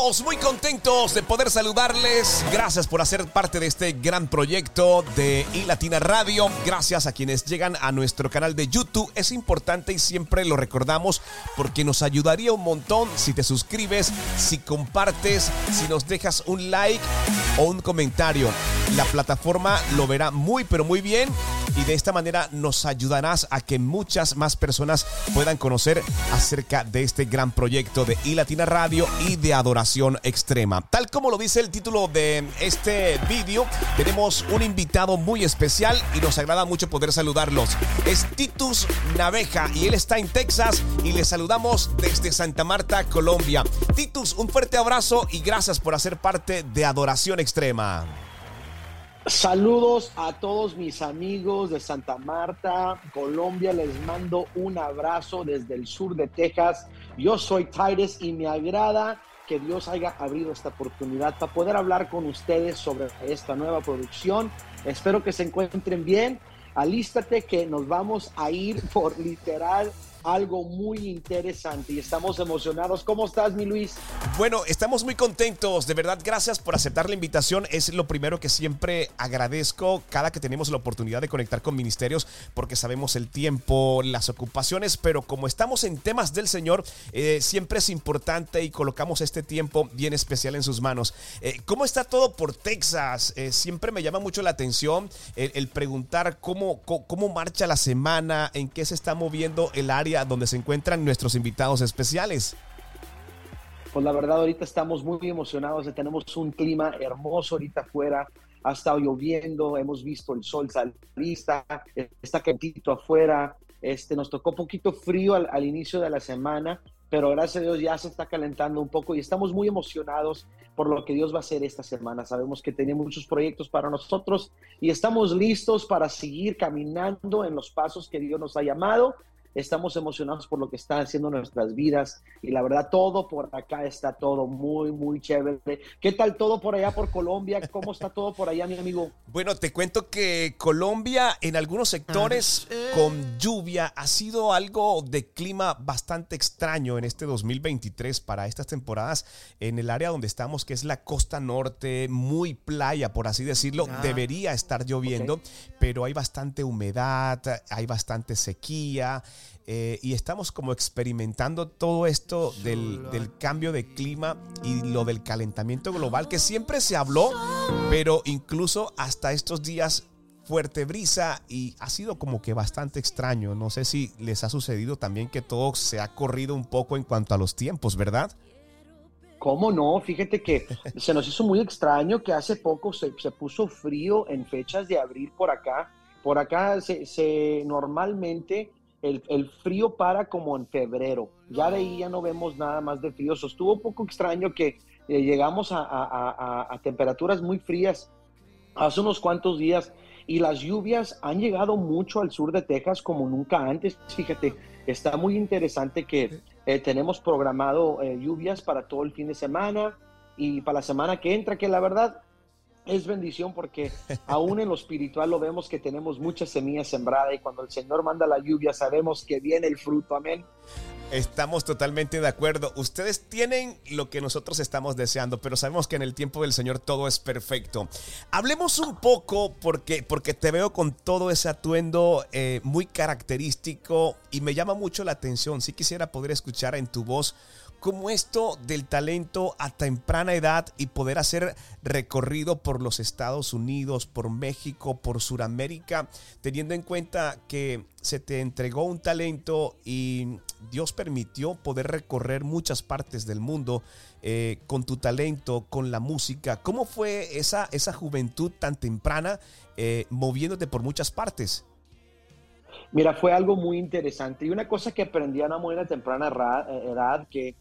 Muy contentos de poder saludarles. Gracias por hacer parte de este gran proyecto de iLatina Radio. Gracias a quienes llegan a nuestro canal de YouTube. Es importante y siempre lo recordamos porque nos ayudaría un montón si te suscribes, si compartes, si nos dejas un like o un comentario. La plataforma lo verá muy pero muy bien y de esta manera nos ayudarás a que muchas más personas puedan conocer acerca de este gran proyecto de iLatina Radio y de adoración extrema. Tal como lo dice el título de este vídeo, tenemos un invitado muy especial y nos agrada mucho poder saludarlos. Es Titus Naveja y él está en Texas y le saludamos desde Santa Marta, Colombia. Titus, un fuerte abrazo y gracias por hacer parte de Adoración Extrema. Saludos a todos mis amigos de Santa Marta, Colombia. Les mando un abrazo desde el sur de Texas. Yo soy Titus y me agrada que Dios haya abrido esta oportunidad para poder hablar con ustedes sobre esta nueva producción. Espero que se encuentren bien. Alístate que nos vamos a ir por literal algo muy interesante y estamos emocionados. ¿Cómo estás, mi Luis? Bueno, estamos muy contentos. De verdad, gracias por aceptar la invitación. Es lo primero que siempre agradezco cada que tenemos la oportunidad de conectar con ministerios porque sabemos el tiempo, las ocupaciones, pero como estamos en temas del Señor, eh, siempre es importante y colocamos este tiempo bien especial en sus manos. Eh, ¿Cómo está todo por Texas? Eh, siempre me llama mucho la atención el, preguntar cómo, cómo marcha la semana, en qué se está moviendo el área donde se encuentran nuestros invitados especiales. Pues la verdad ahorita estamos muy emocionados, tenemos un clima hermoso ahorita afuera, ha estado lloviendo, hemos visto el sol salir, está calientito afuera, este, nos tocó poquito frío al, al, inicio de la semana, pero gracias a Dios ya se está calentando un poco y estamos muy emocionados por lo que Dios va a hacer esta semana. Sabemos que tiene muchos proyectos para nosotros y estamos listos para seguir caminando en los pasos que Dios nos ha llamado estamos emocionados por lo que está haciendo nuestras vidas y la verdad todo por acá está todo muy, muy chévere. ¿Qué tal todo por allá por Colombia? ¿Cómo está todo por allá, mi amigo? Bueno, te cuento que Colombia en algunos sectores con lluvia ha sido algo de clima bastante extraño en este 2023 para estas temporadas en el área donde estamos, que es la costa norte, muy playa, por así decirlo. Ah. Debería estar lloviendo, pero hay bastante humedad, hay bastante sequía. Eh, y estamos como experimentando todo esto del, cambio de clima y lo del calentamiento global, que siempre se habló, pero incluso hasta estos días fuerte brisa y ha sido como que bastante extraño. No sé si les ha sucedido también que todo se ha corrido un poco en cuanto a los tiempos, ¿verdad? ¿Cómo no? Fíjate que se nos hizo muy extraño que hace poco se, puso frío en fechas de abril por acá. Por acá se normalmente el, frío para como en febrero. Ya de ahí ya no vemos nada más de frío. estuvo un poco extraño que eh, llegamos a, temperaturas muy frías hace unos cuantos días y las lluvias han llegado mucho al sur de Texas como nunca antes. Fíjate, está muy interesante que eh, tenemos programado eh, lluvias para todo el fin de semana y para la semana que entra, que la verdad es bendición porque aún en lo espiritual lo vemos que tenemos muchas semillas sembradas y cuando el Señor manda la lluvia sabemos que viene el fruto, amén. Estamos totalmente de acuerdo. Ustedes tienen lo que nosotros estamos deseando, pero sabemos que en el tiempo del Señor todo es perfecto. Hablemos un poco porque, porque te veo con todo ese atuendo eh, muy característico y me llama mucho la atención. Si quisiera poder escuchar en tu voz como esto del talento a temprana edad y poder hacer recorrido por los Estados Unidos, por México, por Sudamérica, teniendo en cuenta que se te entregó un talento y Dios permitió poder recorrer muchas partes del mundo eh, con tu talento, con la música. ¿Cómo fue esa, esa juventud tan temprana eh, moviéndote por muchas partes? Mira, fue algo muy interesante y una cosa que aprendí a una muy temprana edad, que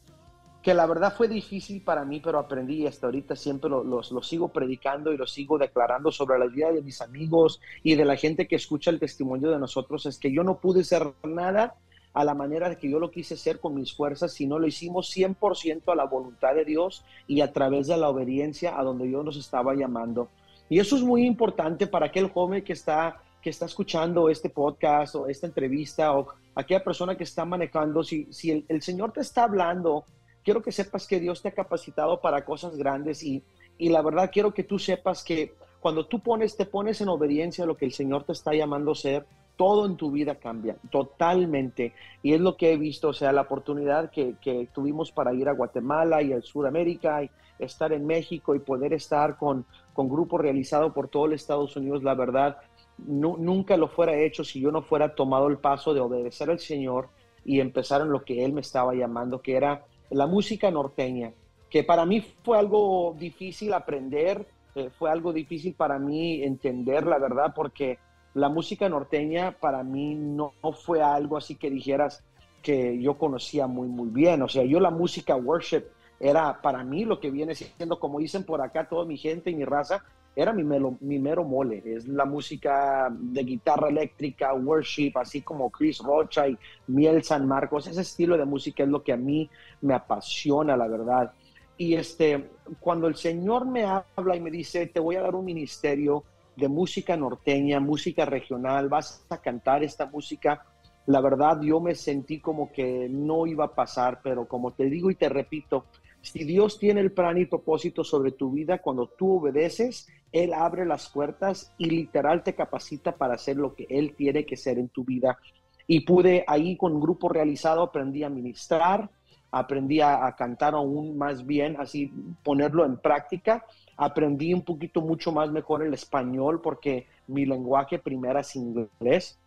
que la verdad fue difícil para mí, pero aprendí y hasta ahorita siempre lo, lo, sigo predicando y lo sigo declarando sobre la vida de mis amigos y de la gente que escucha el testimonio de nosotros, es que yo no pude ser nada a la manera de que yo lo quise hacer con mis fuerzas, sino lo hicimos 100% a la voluntad de Dios y a través de la obediencia a donde Dios nos estaba llamando. Y eso es muy importante para aquel joven que está, que está escuchando este podcast o esta entrevista o aquella persona que está manejando, si, si el Señor te está hablando, quiero que sepas que Dios te ha capacitado para cosas grandes y, y la verdad quiero que tú sepas que cuando tú pones, te pones en obediencia a lo que el Señor te está llamando a ser, todo en tu vida cambia, totalmente. Y es lo que he visto, o sea, la oportunidad que, que tuvimos para ir a Guatemala y a Sudamérica y estar en México y poder estar con, con grupos realizados por todo el Estados Unidos, la verdad, nunca lo fuera hecho si yo no fuera tomado el paso de obedecer al Señor y empezar en lo que Él me estaba llamando, que era la música norteña, que para mí fue algo difícil aprender, eh, fue algo difícil para mí entender, la verdad, porque la música norteña para mí no, fue algo así que dijeras que yo conocía muy, muy bien. O sea, yo la música worship era para mí lo que viene siendo, como dicen por acá toda mi gente y mi raza, era mi, mi mero mole. Es la música de guitarra eléctrica, worship, así como Chris Rocha y Miel San Marcos. Ese estilo de música es lo que a mí me apasiona, la verdad. Y este, cuando el Señor me habla y me dice, te voy a dar un ministerio de música norteña, música regional, vas a cantar esta música, la verdad yo me sentí como que no iba a pasar, pero como te digo y te repito, si Dios tiene el plan y propósito sobre tu vida, cuando tú obedeces, Él abre las puertas y literal te capacita para hacer lo que Él tiene que ser en tu vida. Y pude ahí con un grupo realizado, aprendí a ministrar, aprendí a, cantar aún más bien, así ponerlo en práctica. Aprendí un poquito mucho más mejor el español porque mi lenguaje primero es inglés.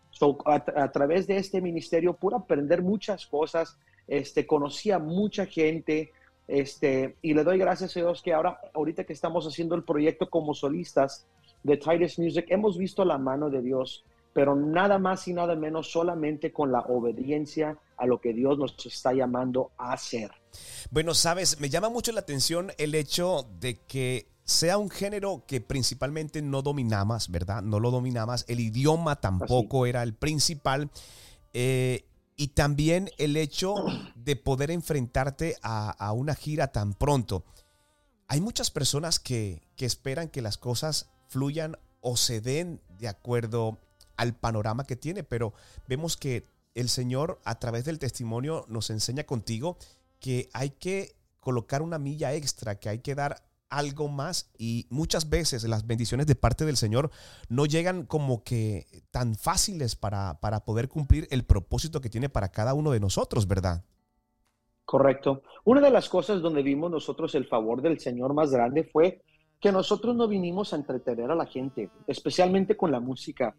a, través de este ministerio pude aprender muchas cosas, este, conocí mucha gente, este, y le doy gracias a Dios que ahora, ahorita que estamos haciendo el proyecto como solistas de Titus Music, hemos visto la mano de Dios, pero nada más y nada menos solamente con la obediencia a lo que Dios nos está llamando a hacer. Bueno, sabes, me llama mucho la atención el hecho de que sea un género que principalmente no dominamos, ¿verdad? No lo dominamos, el idioma tampoco era el principal. Eh, y también el hecho de poder enfrentarte a, una gira tan pronto. Hay muchas personas que, que, esperan que las cosas fluyan o se den de acuerdo al panorama que tiene, pero vemos que el Señor a través del testimonio nos enseña contigo que hay que colocar una milla extra, que hay que dar algo más y muchas veces las bendiciones de parte del Señor no llegan como que tan fáciles para, para poder cumplir el propósito que tiene para cada uno de nosotros, ¿verdad? Correcto. Una de las cosas donde vimos nosotros el favor del Señor más grande fue que nosotros no vinimos a entretener a la gente, especialmente con la música.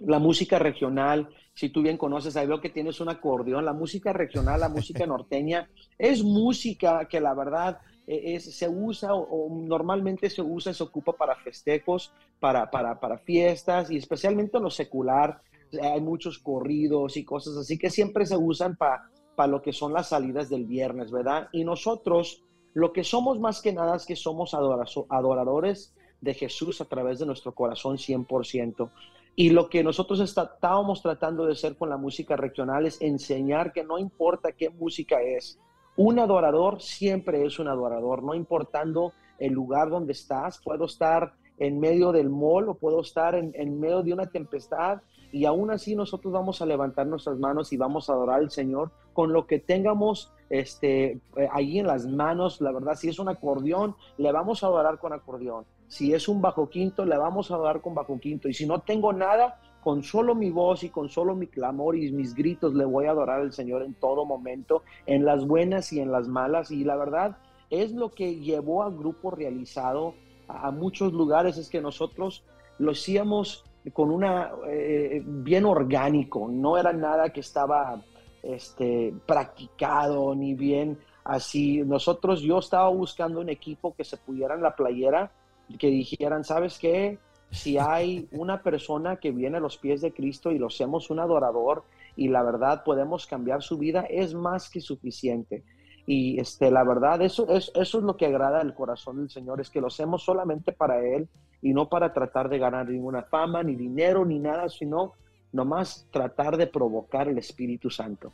La música regional, si tú bien conoces, ahí veo que tienes un acordeón, la música regional, la música norteña, es música que la verdad e, se usa o, normalmente se usa, se ocupa para festejos, para, para, para fiestas y especialmente en lo secular. Hay muchos corridos y cosas así que siempre se usan para para lo que son las salidas del viernes, ¿verdad? Y nosotros lo que somos más que nada es que somos adoradores de Jesús a través de nuestro corazón 100%. Y lo que nosotros estábamos tratando de hacer con la música regional es enseñar que no importa qué música es, un adorador siempre es un adorador, no importando el lugar donde estás. Puedo estar en medio del mall o puedo estar en, medio de una tempestad y aún así nosotros vamos a levantar nuestras manos y vamos a adorar al Señor con lo que tengamos este, eh, ahí en las manos. La verdad, si es un acordeón, le vamos a adorar con acordeón. Si es un bajo quinto, le vamos a adorar con bajo quinto. Y si no tengo nada, con solo mi voz y con solo mi clamor y mis gritos le voy a adorar al Señor en todo momento, en las buenas y en las malas. Y la verdad es lo que llevó al grupo realizado a, muchos lugares, es que nosotros lo hacíamos con una eh, bien orgánico, no era nada que estaba este, practicado ni bien así. Nosotros, yo estaba buscando un equipo que se pudiera en la playera, que dijeran, ¿sabes qué? Si hay una persona que viene a los pies de Cristo y lo hacemos un adorador y la verdad podemos cambiar su vida, es más que suficiente. Y este, la verdad, eso es, eso es lo que agrada al corazón del Señor, es que lo hacemos solamente para Él y no para tratar de ganar ninguna fama, ni dinero, ni nada, sino nomás tratar de provocar el Espíritu Santo.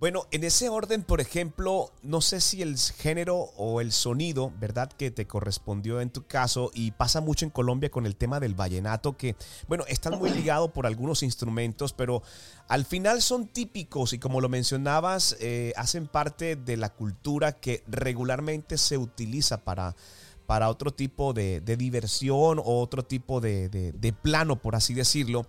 Bueno, en ese orden, por ejemplo, no sé si el género o el sonido, ¿verdad? Que te correspondió en tu caso y pasa mucho en Colombia con el tema del vallenato, que, bueno, están muy ligado por algunos instrumentos, pero al final son típicos y como lo mencionabas, eh, hacen parte de la cultura que regularmente se utiliza para para otro tipo de, diversión o otro tipo de, de plano, por así decirlo.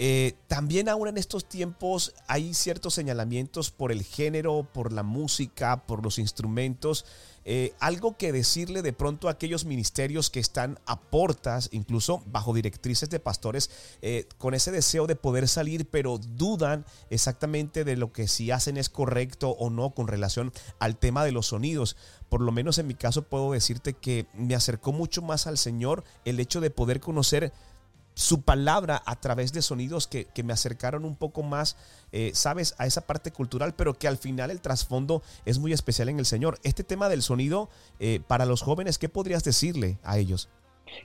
Eh, también ahora en estos tiempos hay ciertos señalamientos por el género, por la música, por los instrumentos. Eh, algo que decirle de pronto a aquellos ministerios que están a portas, incluso bajo directrices de pastores, eh, con ese deseo de poder salir, pero dudan exactamente de lo que si hacen es correcto o no con relación al tema de los sonidos. Por lo menos en mi caso puedo decirte que me acercó mucho más al Señor el hecho de poder conocer su palabra a través de sonidos que, me acercaron un poco más, eh, sabes, a esa parte cultural, pero que al final el trasfondo es muy especial en el Señor. Este tema del sonido, eh, para los jóvenes, ¿qué podrías decirle a ellos?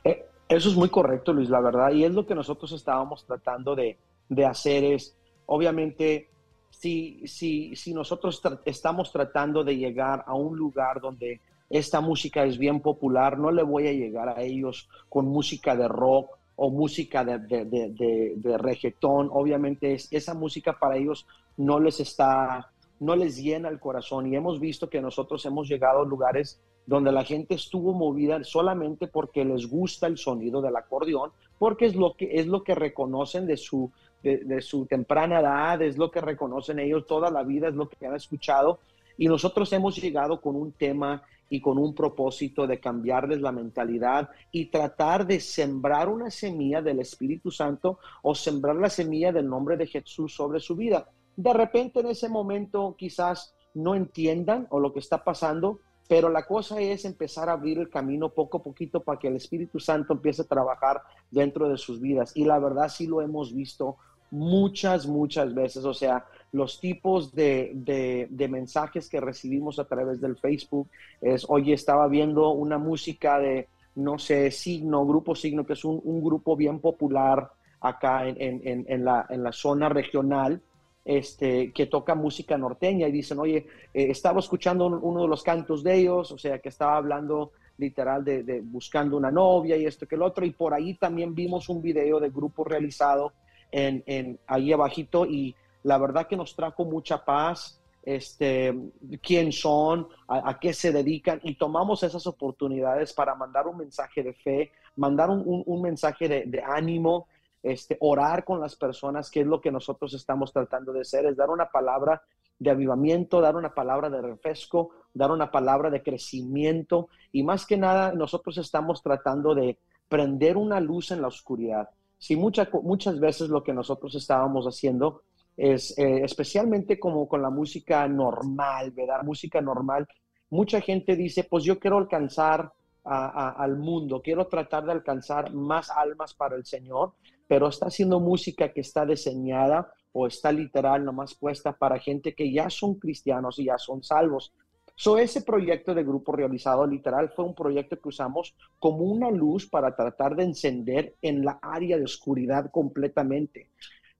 Eh, eso es muy correcto, Luis, la verdad, y es lo que nosotros estábamos tratando de, hacer, es, obviamente, si, si, si nosotros estamos tratando de llegar a un lugar donde esta música es bien popular, no le voy a llegar a ellos con música de rock, o música de, de, de, reggaetón, obviamente es, esa música para ellos no les está, no les llena el corazón. Y hemos visto que nosotros hemos llegado a lugares donde la gente estuvo movida solamente porque les gusta el sonido del acordeón, porque es lo que, es lo que reconocen de su, de su temprana edad, es lo que reconocen ellos toda la vida, es lo que han escuchado y nosotros hemos llegado con un tema y con un propósito de cambiarles la mentalidad y tratar de sembrar una semilla del Espíritu Santo o sembrar la semilla del nombre de Jesús sobre su vida. De repente en ese momento quizás no entiendan o lo que está pasando, pero la cosa es empezar a abrir el camino poco a poquito para que el Espíritu Santo empiece a trabajar dentro de sus vidas. Y la verdad sí lo hemos visto muchas, muchas veces. O sea, los tipos de, mensajes que recibimos a través del Facebook es, oye, estaba viendo una música de, no sé, Signo, Grupo Signo, que es un, grupo bien popular acá en, la, en la zona regional. Este, que toca música norteña y dicen, oye, eh, estaba escuchando uno de los cantos de ellos, o sea, que estaba hablando literal de, buscando una novia y esto que el otro, y por ahí también vimos un video de grupo realizado en, en ahí abajito y la verdad que nos trajo mucha paz, este, quién son, a, qué se dedican y tomamos esas oportunidades para mandar un mensaje de fe, mandar un, mensaje de, ánimo, este, orar con las personas, que es lo que nosotros estamos tratando de hacer, es dar una palabra de avivamiento, dar una palabra de refresco, dar una palabra de crecimiento y más que nada nosotros estamos tratando de prender una luz en la oscuridad. Si muchas veces lo que nosotros estábamos haciendo es, eh, especialmente como con la música normal, ¿verdad? Música normal. Mucha gente dice, pues yo quiero alcanzar al mundo, quiero tratar de alcanzar más almas para el Señor, pero está haciendo música que está diseñada o está literal nomás puesta para gente que ya son cristianos y ya son salvos. So, ese proyecto de grupo realizado literal fue un proyecto que usamos como una luz para tratar de encender en la área de oscuridad completamente.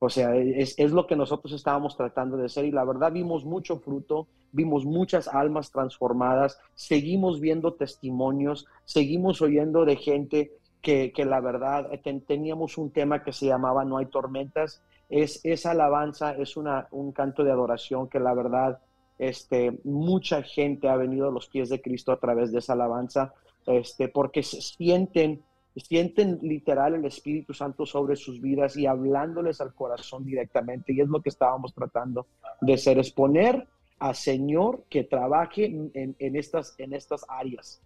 O sea, es, lo que nosotros estábamos tratando de hacer y la verdad vimos mucho fruto, vimos muchas almas transformadas, seguimos viendo testimonios, seguimos oyendo de gente que, la verdad teníamos un tema que se llamaba No hay tormentas. Es, esa alabanza es una, un canto de adoración que la verdad este, mucha gente ha venido a los pies de Cristo a través de esa alabanza, este, porque se sienten sienten literal el Espíritu Santo sobre sus vidas y hablándoles al corazón directamente. Y es lo que estábamos tratando de hacer, es poner a Señor que trabaje en, en, estas, en estas áreas.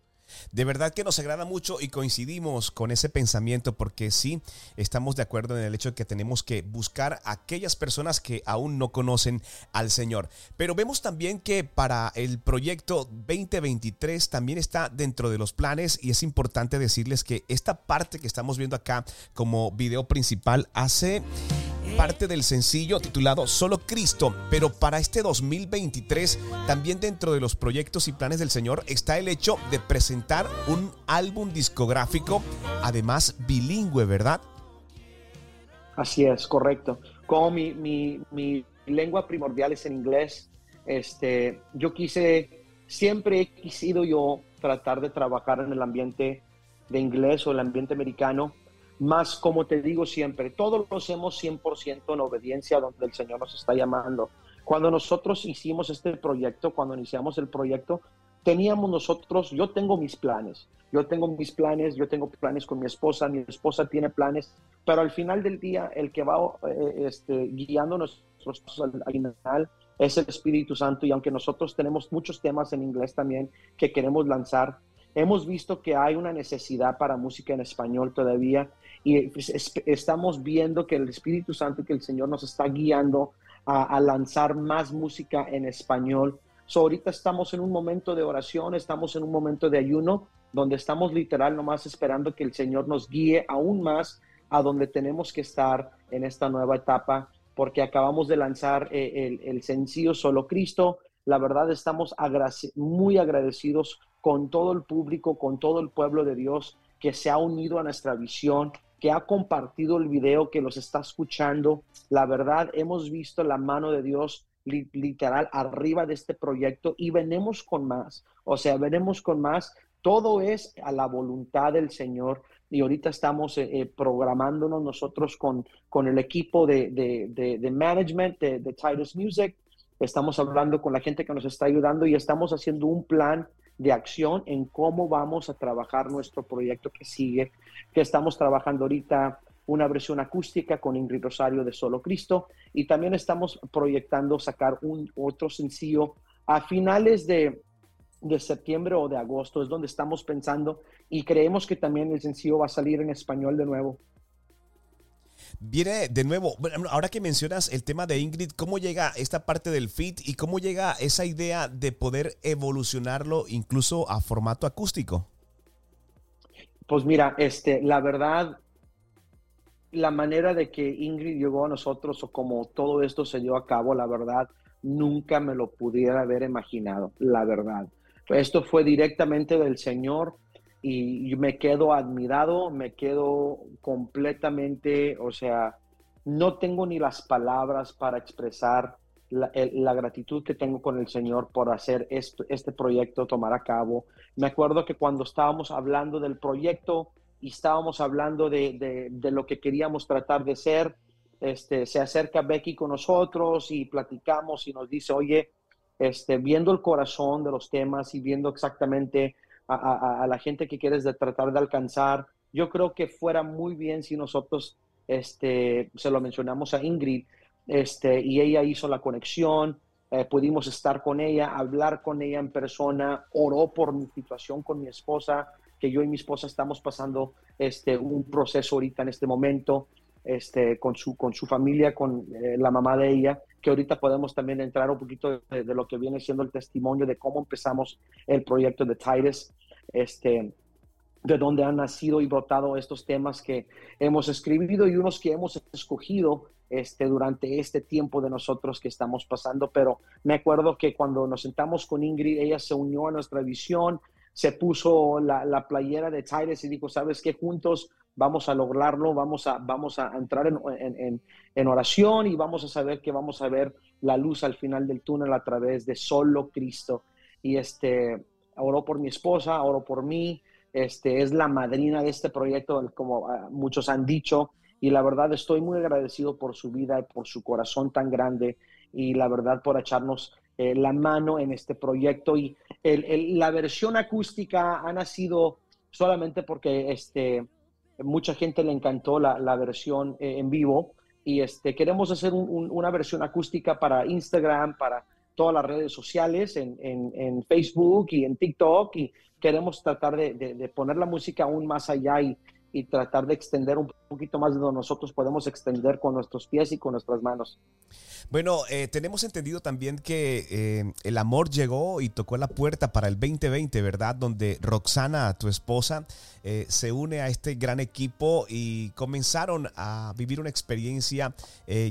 De verdad que nos agrada mucho y coincidimos con ese pensamiento porque sí, estamos de acuerdo en el hecho de que tenemos que buscar a aquellas personas que aún no conocen al Señor. Pero vemos también que para el proyecto 2023 también está dentro de los planes y es importante decirles que esta parte que estamos viendo acá como video principal hace parte del sencillo titulado Solo Cristo, pero para este 2023 también dentro de los proyectos y planes del Señor está el hecho de presentar un álbum discográfico, además bilingüe, ¿verdad? Así es, correcto. Como mi, mi, mi lengua primordial es en inglés, este, yo quise, siempre he quisido yo tratar de trabajar en el ambiente de inglés o el ambiente americano, más como te digo siempre, todos lo hacemos 100% en obediencia donde el Señor nos está llamando. Cuando nosotros hicimos este proyecto, cuando iniciamos el proyecto, teníamos nosotros, yo tengo mis planes, yo tengo mis planes, yo tengo planes con mi esposa, mi esposa tiene planes, pero al final del día el que va eh, este, guiando nuestros al, al final es el Espíritu Santo y aunque nosotros tenemos muchos temas en inglés también que queremos lanzar, hemos visto que hay una necesidad para música en español todavía y pues, estamos viendo que el Espíritu Santo, que el Señor nos está guiando a, lanzar más música en español. So, ahorita estamos en un momento de oración, estamos en un momento de ayuno, donde estamos literal nomás esperando que el Señor nos guíe aún más a donde tenemos que estar en esta nueva etapa porque acabamos de lanzar eh, el, sencillo Solo Cristo. La verdad estamos muy agradecidos con todo el público, con todo el pueblo de Dios que se ha unido a nuestra visión, que ha compartido el video, que los está escuchando. La verdad, hemos visto la mano de Dios literal arriba de este proyecto y venimos con más. O sea, venimos con más. Todo es a la voluntad del Señor y ahorita estamos eh, eh, programándonos nosotros con, con el equipo de, de, management de, de, Titus Music. Estamos hablando con la gente que nos está ayudando y estamos haciendo un plan de acción en cómo vamos a trabajar nuestro proyecto que sigue, que estamos trabajando ahorita una versión acústica con Ingrid Rosario de Solo Cristo y también estamos proyectando sacar un otro sencillo a finales de, de septiembre o de agosto, es donde estamos pensando y creemos que también el sencillo va a salir en español de nuevo. Viene de nuevo, ahora que mencionas el tema de Ingrid, ¿cómo llega esta parte del fit y cómo llega esa idea de poder evolucionarlo incluso a formato acústico? Pues mira, este, la verdad, la manera de que Ingrid llegó a nosotros o como todo esto se dio a cabo, la verdad, nunca me lo pudiera haber imaginado, la verdad. Esto fue directamente del Señor y me quedo admirado, me quedo completamente, o sea, no tengo ni las palabras para expresar la, gratitud que tengo con el Señor por hacer este proyecto tomar a cabo. Me acuerdo que cuando estábamos hablando del proyecto y estábamos hablando de, de, lo que queríamos tratar de ser, este, se acerca Becky con nosotros y platicamos y nos dice, oye, este, viendo el corazón de los temas y viendo exactamente a, la gente que quieres tratar de alcanzar, yo creo que fuera muy bien si nosotros este, se lo mencionamos a Ingrid este, y ella hizo la conexión, eh, pudimos estar con ella, hablar con ella en persona, oró por mi situación con mi esposa, que yo y mi esposa estamos pasando este, un proceso ahorita en este momento este, con, su, con su familia, con eh, la mamá de ella, que ahorita podemos también entrar un poquito de, lo que viene siendo el testimonio de cómo empezamos el proyecto de Titus, este, de dónde han nacido y brotado estos temas que hemos escribido y unos que hemos escogido este, durante este tiempo de nosotros que estamos pasando. Pero me acuerdo que cuando nos sentamos con Ingrid, ella se unió a nuestra visión, se puso la, la playera de Titus y dijo, ¿sabes qué? Juntos vamos a lograrlo, vamos a, vamos a entrar en, oración y vamos a saber que vamos a ver la luz al final del túnel a través de solo Cristo. Y este, oró por mi esposa, oró por mí, este, es la madrina de este proyecto, como ah, muchos han dicho, y la verdad estoy muy agradecido por su vida y por su corazón tan grande y la verdad por echarnos eh, la mano en este proyecto. Y la versión acústica ha nacido solamente porque este, mucha gente le encantó la, versión eh, en vivo. Y este, queremos hacer una versión acústica para Instagram, para todas las redes sociales, en, Facebook y en TikTok. Y queremos tratar de, poner la música aún más allá y, y tratar de extender un poquito más de lo nosotros podemos extender con nuestros pies y con nuestras manos. Bueno, eh, tenemos entendido también que eh, el amor llegó y tocó la puerta para el 2020, ¿verdad? Donde Roxana, tu esposa, eh, se une a este gran equipo y comenzaron a vivir una experiencia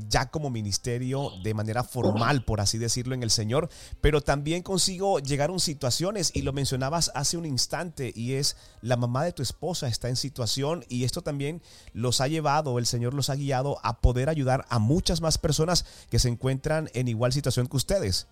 ya como ministerio de manera formal, por así decirlo, en el Señor, pero también consigo llegar a situaciones y lo mencionabas hace un instante y es la mamá de tu esposa está en situación y esto también los ha llevado, el Señor los ha guiado a poder ayudar a muchas más personas que se encuentran en igual situación que ustedes.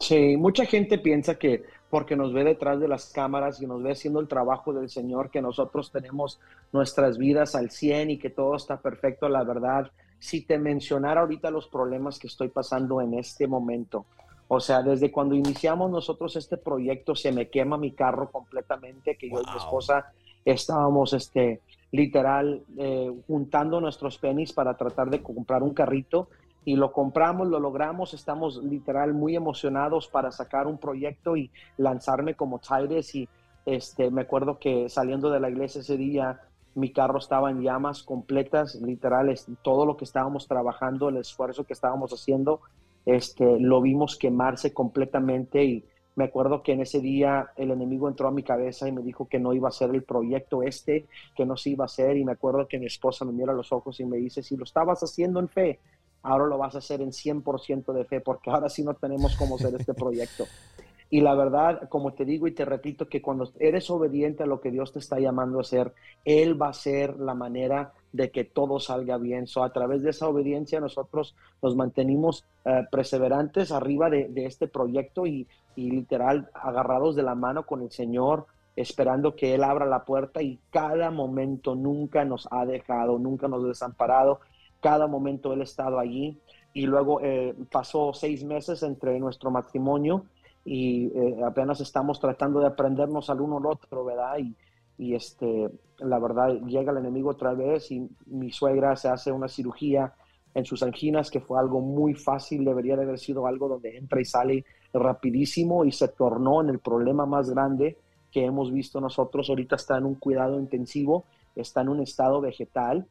Sí, mucha gente piensa que porque nos ve detrás de las cámaras y nos ve haciendo el trabajo del Señor, que nosotros tenemos nuestras vidas al 100 y que todo está perfecto, la verdad, si te mencionara ahorita los problemas que estoy pasando en este momento, o sea, desde cuando iniciamos nosotros este proyecto, se me quema mi carro completamente, que yo y mi esposa estábamos, este, literal, eh, juntando nuestros pennies para tratar de comprar un carrito y lo compramos, lo logramos, estamos literal muy emocionados para sacar un proyecto y lanzarme como Tires y este, me acuerdo que saliendo de la iglesia ese día, mi carro estaba en llamas completas, literales, todo lo que estábamos trabajando, el esfuerzo que estábamos haciendo, este, lo vimos quemarse completamente y me acuerdo que en ese día el enemigo entró a mi cabeza y me dijo que no iba a ser el proyecto este, que no se iba a hacer y me acuerdo que mi esposa me mira a los ojos y me dice, si lo estabas haciendo en fe, ahora lo vas a hacer en 100% de fe, porque ahora sí no tenemos cómo hacer este proyecto. Y la verdad, como te digo y te repito, que cuando eres obediente a lo que Dios te está llamando a hacer, Él va a ser la manera de que todo salga bien. So, a través de esa obediencia nosotros nos mantenimos eh, perseverantes arriba de, este proyecto y, literal agarrados de la mano con el Señor, esperando que Él abra la puerta y cada momento nunca nos ha dejado, nunca nos ha desamparado cada momento él ha estado allí. Y luego eh, pasó seis meses entre nuestro matrimonio y eh, apenas estamos tratando de aprendernos al uno al otro, ¿verdad? Y, y este, la verdad, llega el enemigo otra vez y mi suegra se hace una cirugía en sus anginas, que fue algo muy fácil, debería de haber sido algo donde entra y sale rapidísimo y se tornó en el problema más grande que hemos visto nosotros. Ahorita está en un cuidado intensivo, está en un estado vegetal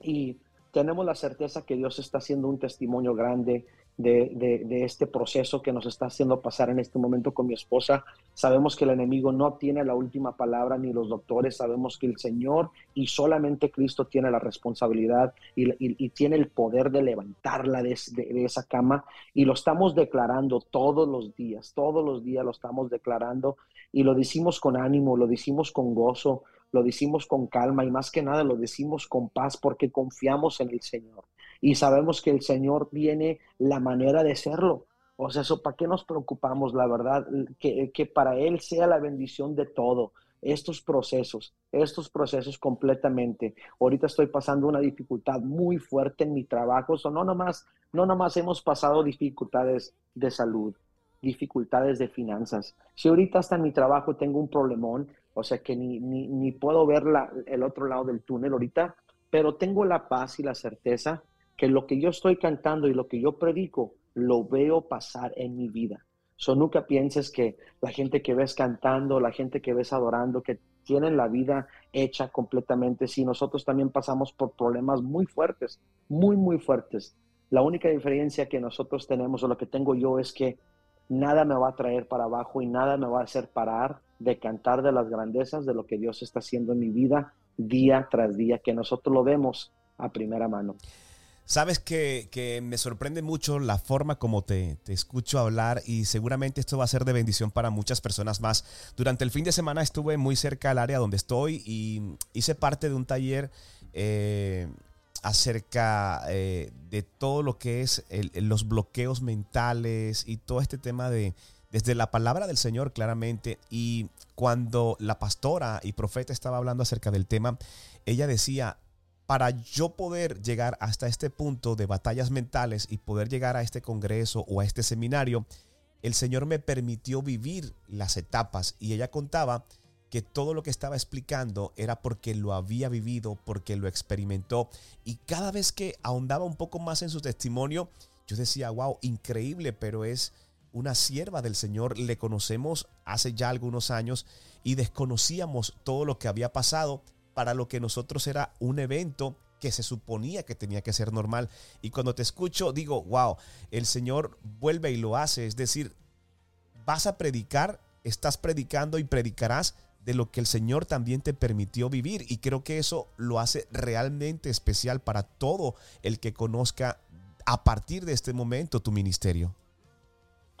y tenemos la certeza que Dios está haciendo un testimonio grande de, este proceso que nos está haciendo pasar en este momento con mi esposa. Sabemos que el enemigo no tiene la última palabra ni los doctores, sabemos que el Señor y solamente Cristo tiene la responsabilidad y, tiene el poder de levantarla de, de, esa cama. Y lo estamos declarando todos los días, todos los días lo estamos declarando y lo decimos con ánimo, lo decimos con gozo, lo decimos con calma y más que nada lo decimos con paz porque confiamos en el Señor y sabemos que el Señor tiene la manera de hacerlo. O sea, eso, ¿para qué nos preocupamos? La verdad, que, que para Él sea la bendición de todo. Estos procesos, estos procesos completamente. Ahorita estoy pasando una dificultad muy fuerte en mi trabajo. So, no nomás, no nomás hemos pasado dificultades de salud, dificultades de finanzas. Si ahorita hasta en mi trabajo tengo un problemón, o sea que ni, ni, puedo ver el otro lado del túnel ahorita, pero tengo la paz y la certeza que lo que yo estoy cantando y lo que yo predico, lo veo pasar en mi vida. So, nunca pienses que la gente que ves cantando, la gente que ves adorando, que tienen la vida hecha completamente, si nosotros también pasamos por problemas muy fuertes, muy, muy fuertes. La única diferencia que nosotros tenemos o lo que tengo yo es que nada me va a traer para abajo y nada me va a hacer parar de cantar de las grandezas de lo que Dios está haciendo en mi vida día tras día, que nosotros lo vemos a primera mano. Sabes que, me sorprende mucho la forma como te, escucho hablar y seguramente esto va a ser de bendición para muchas personas más. Durante el fin de semana estuve muy cerca del área donde estoy y hice parte de un taller eh, acerca eh, de todo lo que es los bloqueos mentales y todo este tema de, desde la palabra del Señor claramente. Y cuando la pastora y profeta estaba hablando acerca del tema, ella decía, para yo poder llegar hasta este punto de batallas mentales y poder llegar a este congreso o a este seminario, el Señor me permitió vivir las etapas. Y ella contaba que todo lo que estaba explicando era porque lo había vivido, porque lo experimentó. Y cada vez que ahondaba un poco más en su testimonio, yo decía, wow, increíble, pero es una sierva del Señor, le conocemos hace ya algunos años y desconocíamos todo lo que había pasado para lo que nosotros era un evento que se suponía que tenía que ser normal. Y cuando te escucho, digo, wow, el Señor vuelve y lo hace. Es decir, vas a predicar, estás predicando y predicarás de lo que el Señor también te permitió vivir. Y creo que eso lo hace realmente especial para todo el que conozca a partir de este momento tu ministerio.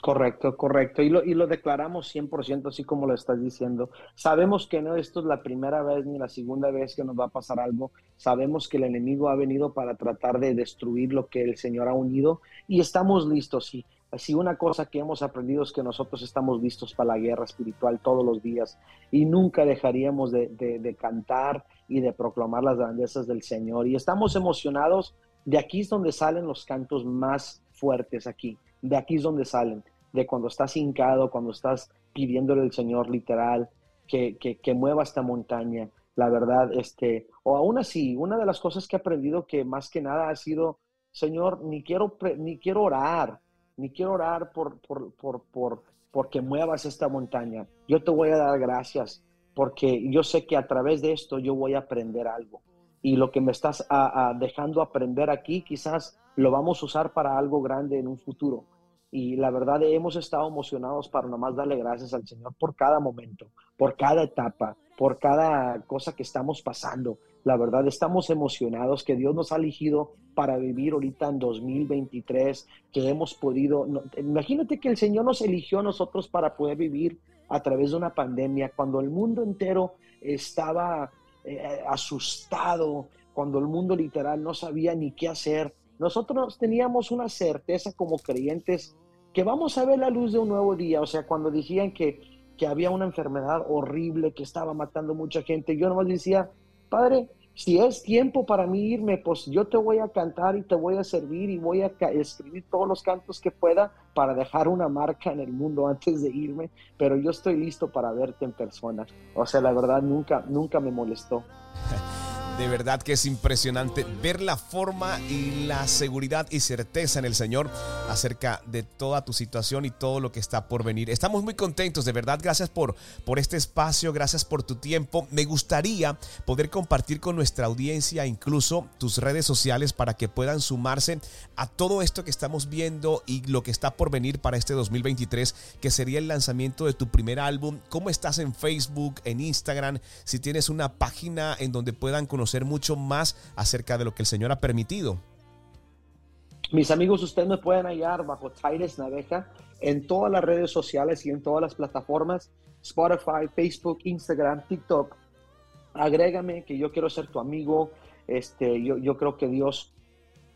Correcto, correcto. Y lo, y lo declaramos 100% así como lo estás diciendo. Sabemos que no esto es la primera vez ni la segunda vez que nos va a pasar algo. Sabemos que el enemigo ha venido para tratar de destruir lo que el Señor ha unido y estamos listos. Y Así una cosa que hemos aprendido es que nosotros estamos listos para la guerra espiritual todos los días y nunca dejaríamos de, de, cantar y de proclamar las grandezas del Señor. Y estamos emocionados. De aquí es donde salen los cantos más fuertes aquí. De aquí es donde salen. De cuando estás hincado, cuando estás pidiéndole al Señor literal que, que, mueva esta montaña. La verdad, este, o aún así, una de las cosas que he aprendido que más que nada ha sido, Señor, ni quiero, ni quiero orar ni quiero orar por, por, por, por, porque muevas esta montaña. Yo te voy a dar gracias porque yo sé que a través de esto yo voy a aprender algo. Y lo que me estás dejando aprender aquí, quizás lo vamos a usar para algo grande en un futuro. Y la verdad hemos estado emocionados para nomás darle gracias al Señor por cada momento, por cada etapa, por cada cosa que estamos pasando. La verdad, estamos emocionados que Dios nos ha elegido para vivir ahorita en 2023, que hemos podido, imagínate que el Señor nos eligió a nosotros para poder vivir a través de una pandemia, cuando el mundo entero estaba eh, asustado, cuando el mundo literal no sabía ni qué hacer. Nosotros teníamos una certeza como creyentes que vamos a ver la luz de un nuevo día, o sea, cuando decían que, que había una enfermedad horrible que estaba matando mucha gente, yo nomás decía, Padre, si es tiempo para mí irme, pues yo te voy a cantar y te voy a servir y voy a escribir todos los cantos que pueda para dejar una marca en el mundo antes de irme, pero yo estoy listo para verte en persona. O sea, la verdad nunca, nunca me molestó. De verdad que es impresionante ver la forma y la seguridad y certeza en el Señor acerca de toda tu situación y todo lo que está por venir. Estamos muy contentos, de verdad. Gracias por, por este espacio, gracias por tu tiempo. Me gustaría poder compartir con nuestra audiencia incluso tus redes sociales para que puedan sumarse a todo esto que estamos viendo y lo que está por venir para este 2023, que sería el lanzamiento de tu primer álbum. ¿Cómo estás en Facebook, en Instagram? Si tienes una página en donde puedan conocer conocer mucho más acerca de lo que el Señor ha permitido. Mis amigos, ustedes me pueden hallar bajo Titus Naveja en todas las redes sociales y en todas las plataformas, Spotify, Facebook, Instagram, TikTok. Agrégame que yo quiero ser tu amigo. Este, yo, yo creo que Dios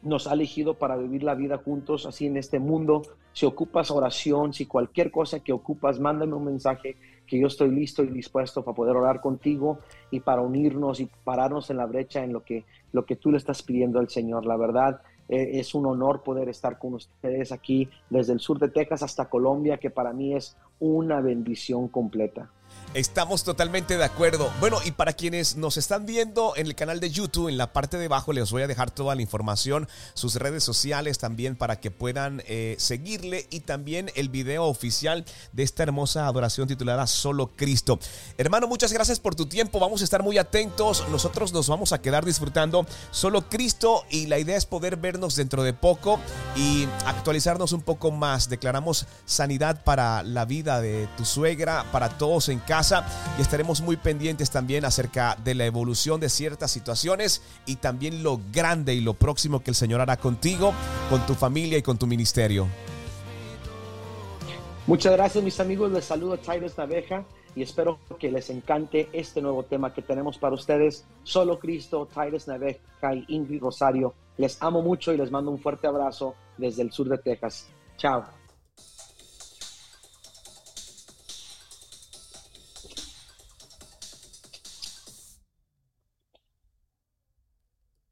nos ha elegido para vivir la vida juntos así en este mundo. Si ocupas oración, si cualquier cosa que ocupas, mándame un mensaje que yo estoy listo y dispuesto para poder orar contigo y para unirnos y pararnos en la brecha en lo que, lo que tú le estás pidiendo al Señor. La verdad, eh, es un honor poder estar con ustedes aquí desde el sur de Texas hasta Colombia, que para mí es una bendición completa. Estamos totalmente de acuerdo. Bueno, y para quienes nos están viendo en el canal de YouTube, en la parte de abajo les voy a dejar toda la información, sus redes sociales también para que puedan eh, seguirle y también el video oficial de esta hermosa adoración titulada Solo Cristo. Hermano, muchas gracias por tu tiempo. Vamos a estar muy atentos. Nosotros nos vamos a quedar disfrutando Solo Cristo y la idea es poder vernos dentro de poco y actualizarnos un poco más. Declaramos sanidad para la vida de tu suegra, para todos en casa y estaremos muy pendientes también acerca de la evolución de ciertas situaciones y también lo grande y lo próximo que el Señor hará contigo, con tu familia y con tu ministerio. Muchas gracias mis amigos, les saludo Titus Naveja y espero que les encante este nuevo tema que tenemos para ustedes. Solo Cristo, Titus Naveja y Ingrid Rosario. Les amo mucho y les mando un fuerte abrazo desde el sur de Texas. Chao.